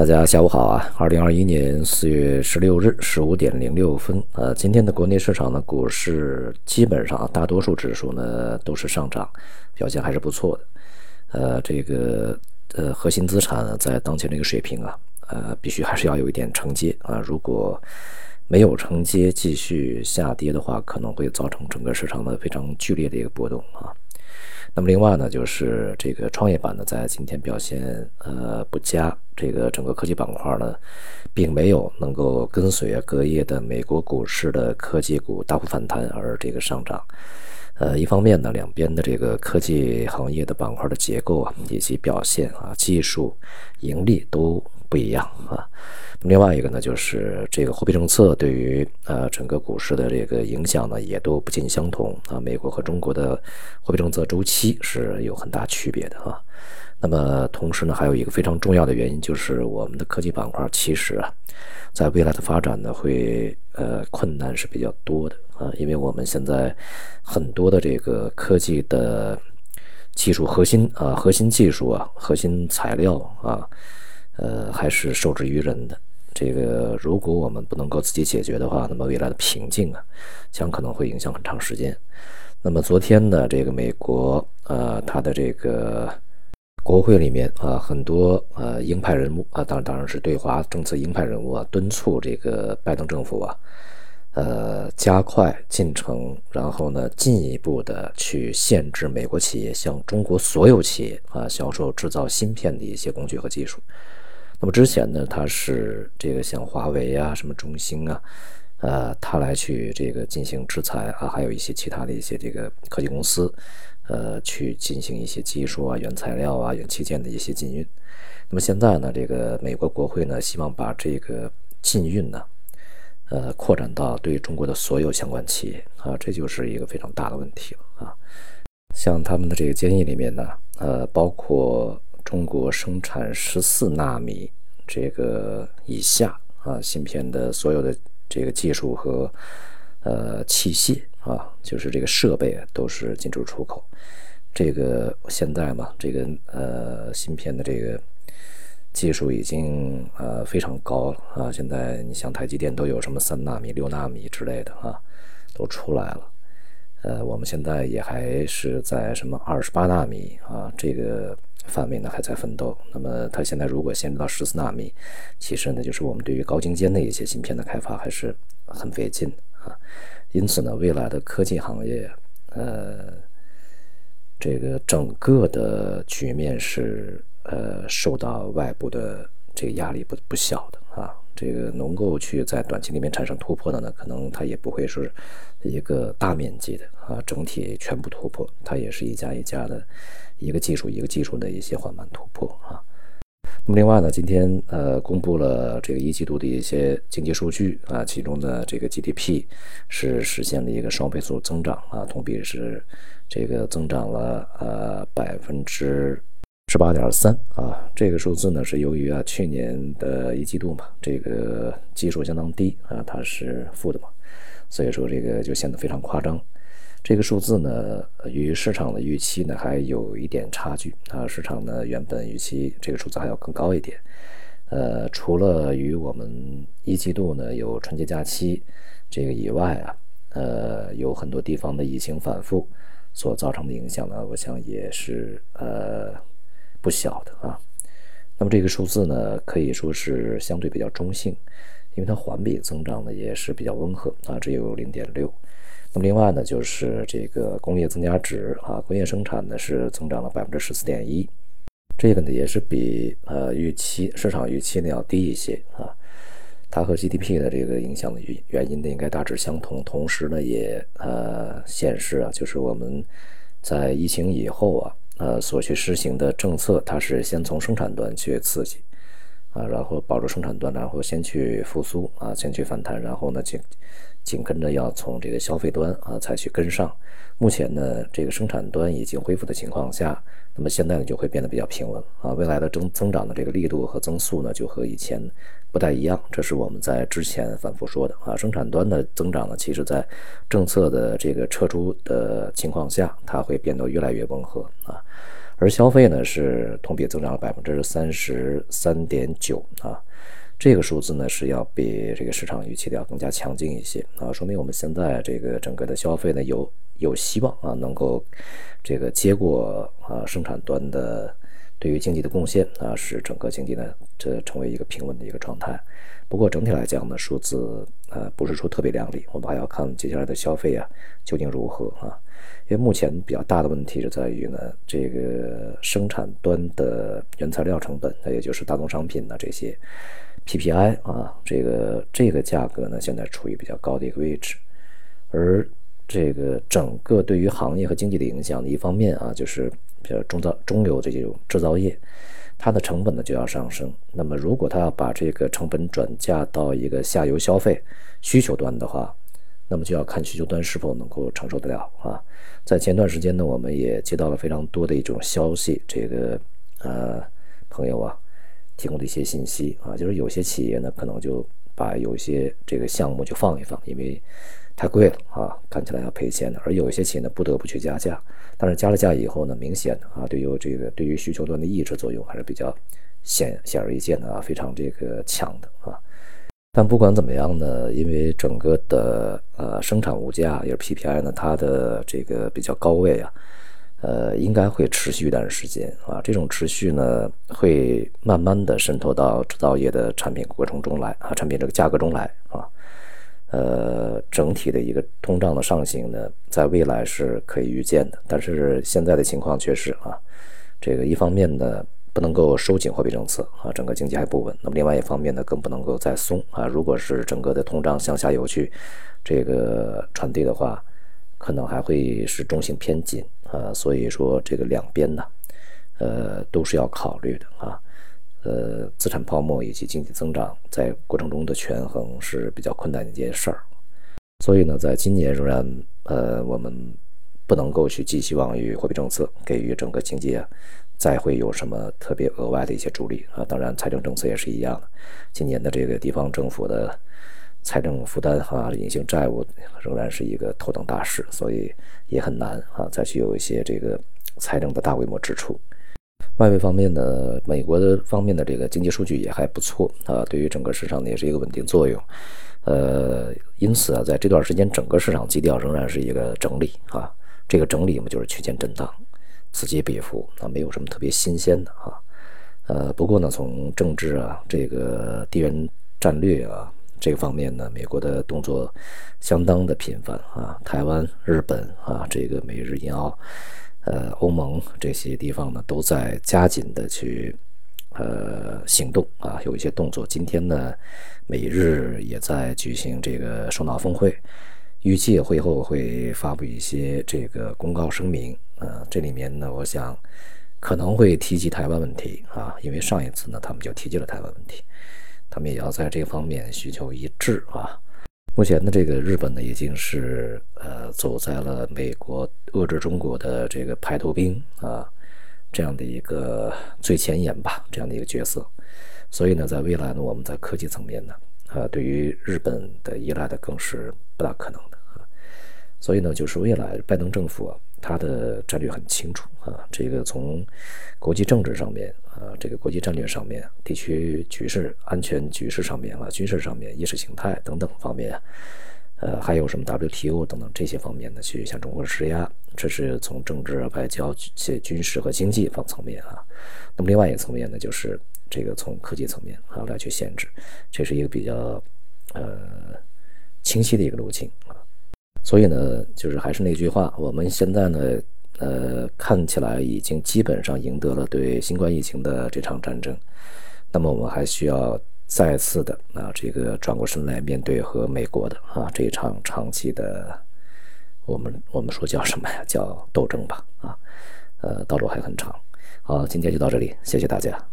大家下午好啊！二零二一年四月十六日十五点零六分，呃，今天的国内市场呢，股市基本上大多数指数呢都是上涨，表现还是不错的。呃，这个呃核心资产在当前这个水平啊，呃，必须还是要有一点承接啊。如果没有承接，继续下跌的话，可能会造成整个市场的非常剧烈的一个波动啊。那么另外呢，就是这个创业板呢，在今天表现呃不佳，这个整个科技板块呢，并没有能够跟随隔夜的美国股市的科技股大幅反弹而这个上涨。呃，一方面呢，两边的这个科技行业的板块的结构啊，以及表现啊，技术盈利都不一样啊。另外一个呢，就是这个货币政策对于呃整个股市的这个影响呢，也都不尽相同啊。美国和中国的货币政策周期是有很大区别的啊。那么同时呢，还有一个非常重要的原因，就是我们的科技板块其实啊，在未来的发展呢，会呃困难是比较多的啊，因为我们现在很多的这个科技的技术核心啊、核心技术啊、核心材料啊，呃还是受制于人的。这个如果我们不能够自己解决的话，那么未来的瓶颈啊，将可能会影响很长时间。那么昨天呢，这个美国呃，它的这个国会里面啊，很多呃鹰派人物啊，当然当然是对华政策鹰派人物啊，敦促这个拜登政府啊，呃加快进程，然后呢进一步的去限制美国企业向中国所有企业啊销售制造芯片的一些工具和技术。那么之前呢，他是这个像华为啊、什么中兴啊，呃，他来去这个进行制裁啊，还有一些其他的一些这个科技公司，呃，去进行一些技术啊、原材料啊、元器件的一些禁运。那么现在呢，这个美国国会呢，希望把这个禁运呢，呃，扩展到对中国的所有相关企业啊，这就是一个非常大的问题了啊。像他们的这个建议里面呢，呃，包括。中国生产十四纳米这个以下啊芯片的所有的这个技术和呃器械啊，就是这个设备都是禁止出口。这个现在嘛，这个呃芯片的这个技术已经呃非常高了啊。现在你像台积电都有什么三纳米、六纳米之类的啊，都出来了。呃，我们现在也还是在什么二十八纳米啊这个。范围呢还在奋斗，那么它现在如果限制到十四纳米，其实呢就是我们对于高精尖的一些芯片的开发还是很费劲啊。因此呢，未来的科技行业，呃，这个整个的局面是呃受到外部的这个压力不不小的啊。这个能够去在短期里面产生突破的呢，可能它也不会是一个大面积的啊，整体全部突破，它也是一家一家的。一个技术一个技术的一些缓慢突破啊。那么另外呢，今天呃公布了这个一季度的一些经济数据啊，其中的这个 GDP 是实现了一个双倍速增长啊，同比是这个增长了呃百分之十八点三啊。这个数字呢是由于啊去年的一季度嘛，这个基数相当低啊，它是负的嘛，所以说这个就显得非常夸张。这个数字呢，与市场的预期呢还有一点差距啊。市场呢原本预期这个数字还要更高一点。呃，除了与我们一季度呢有春节假期这个以外啊，呃，有很多地方的疫情反复所造成的影响呢，我想也是呃不小的啊。那么这个数字呢可以说是相对比较中性，因为它环比增长呢也是比较温和啊，只有零点六。那么另外呢，就是这个工业增加值啊，工业生产呢是增长了百分之十四点一，这个呢也是比呃预期市场预期呢要低一些啊。它和 GDP 的这个影响的原原因呢应该大致相同，同时呢也呃显示啊，就是我们在疫情以后啊，呃所去施行的政策，它是先从生产端去刺激。啊，然后保住生产端，然后先去复苏啊，先去反弹，然后呢紧。紧跟着要从这个消费端啊才去跟上，目前呢这个生产端已经恢复的情况下，那么现在呢就会变得比较平稳啊，未来的增增长的这个力度和增速呢就和以前不太一样，这是我们在之前反复说的啊，生产端的增长呢，其实在政策的这个撤出的情况下，它会变得越来越温和啊，而消费呢是同比增长了百分之三十三点九啊，这个数字呢是要比这个市场预期的要更加强劲一些啊，说明我们现在这个整个的消费呢有有希望啊，能够这个接过啊生产端的对于经济的贡献啊，使整个经济呢这成为一个平稳的一个状态。不过整体来讲呢，数字呃不是说特别亮丽，我们还要看接下来的消费啊究竟如何啊。因为目前比较大的问题是在于呢，这个生产端的原材料成本，那也就是大宗商品呢这些 PPI 啊，这个这个价格呢现在处于比较高的一个位置，而这个整个对于行业和经济的影响，一方面啊就是比较中造中游这种制造业，它的成本呢就要上升。那么如果它要把这个成本转嫁到一个下游消费需求端的话，那么就要看需求端是否能够承受得了啊。在前段时间呢，我们也接到了非常多的一种消息，这个呃朋友啊提供的一些信息啊，就是有些企业呢可能就把有些这个项目就放一放，因为太贵了啊，看起来要赔钱的；而有一些企业呢不得不去加价，但是加了价以后呢，明显的啊，对于这个对于需求端的抑制作用还是比较显显而易见的啊，非常这个强的啊。但不管怎么样呢，因为整个的呃生产物价也是 PPI 呢，它的这个比较高位啊，呃，应该会持续一段时间啊。这种持续呢，会慢慢的渗透到制造业的产品过程中来啊，产品这个价格中来啊。呃，整体的一个通胀的上行呢，在未来是可以预见的。但是现在的情况却是啊，这个一方面呢。不能够收紧货币政策啊，整个经济还不稳。那么另外一方面呢，更不能够再松啊。如果是整个的通胀向下游去这个传递的话，可能还会是中性偏紧啊。所以说这个两边呢，呃，都是要考虑的啊。呃，资产泡沫以及经济增长在过程中的权衡是比较困难的一件事儿。所以呢，在今年仍然呃，我们不能够去寄希望于货币政策给予整个经济啊。再会有什么特别额外的一些助力啊？当然，财政政策也是一样的。今年的这个地方政府的财政负担哈，隐形债务仍然是一个头等大事，所以也很难啊，再去有一些这个财政的大规模支出。外围方面呢，美国的方面的这个经济数据也还不错啊，对于整个市场呢也是一个稳定作用。呃，因此啊，在这段时间整个市场基调仍然是一个整理啊，这个整理嘛就是区间震荡。此起彼伏啊，没有什么特别新鲜的啊，呃，不过呢，从政治啊，这个地缘战略啊这个方面呢，美国的动作相当的频繁啊，台湾、日本啊，这个美日印澳，呃，欧盟这些地方呢，都在加紧的去呃行动啊，有一些动作。今天呢，美日也在举行这个首脑峰会。预计会后会发布一些这个公告声明，呃，这里面呢，我想可能会提及台湾问题啊，因为上一次呢，他们就提及了台湾问题，他们也要在这方面需求一致啊。目前的这个日本呢，已经是呃走在了美国遏制中国的这个排头兵啊这样的一个最前沿吧，这样的一个角色，所以呢，在未来呢，我们在科技层面呢。啊，对于日本的依赖的更是不大可能的，所以呢，就是未来拜登政府啊，他的战略很清楚啊，这个从国际政治上面啊，这个国际战略上面、地区局势、安全局势上面啊、军事上面、意识形态等等方面，呃，还有什么 WTO 等等这些方面呢，去向中国施压，这是从政治、外交、且军事和经济方层面啊。那么另外一个层面呢，就是。这个从科技层面啊来去限制，这是一个比较呃清晰的一个路径。所以呢，就是还是那句话，我们现在呢呃看起来已经基本上赢得了对新冠疫情的这场战争，那么我们还需要再次的啊这个转过身来面对和美国的啊这一场长期的我们我们说叫什么呀？叫斗争吧啊呃道路还很长。好，今天就到这里，谢谢大家。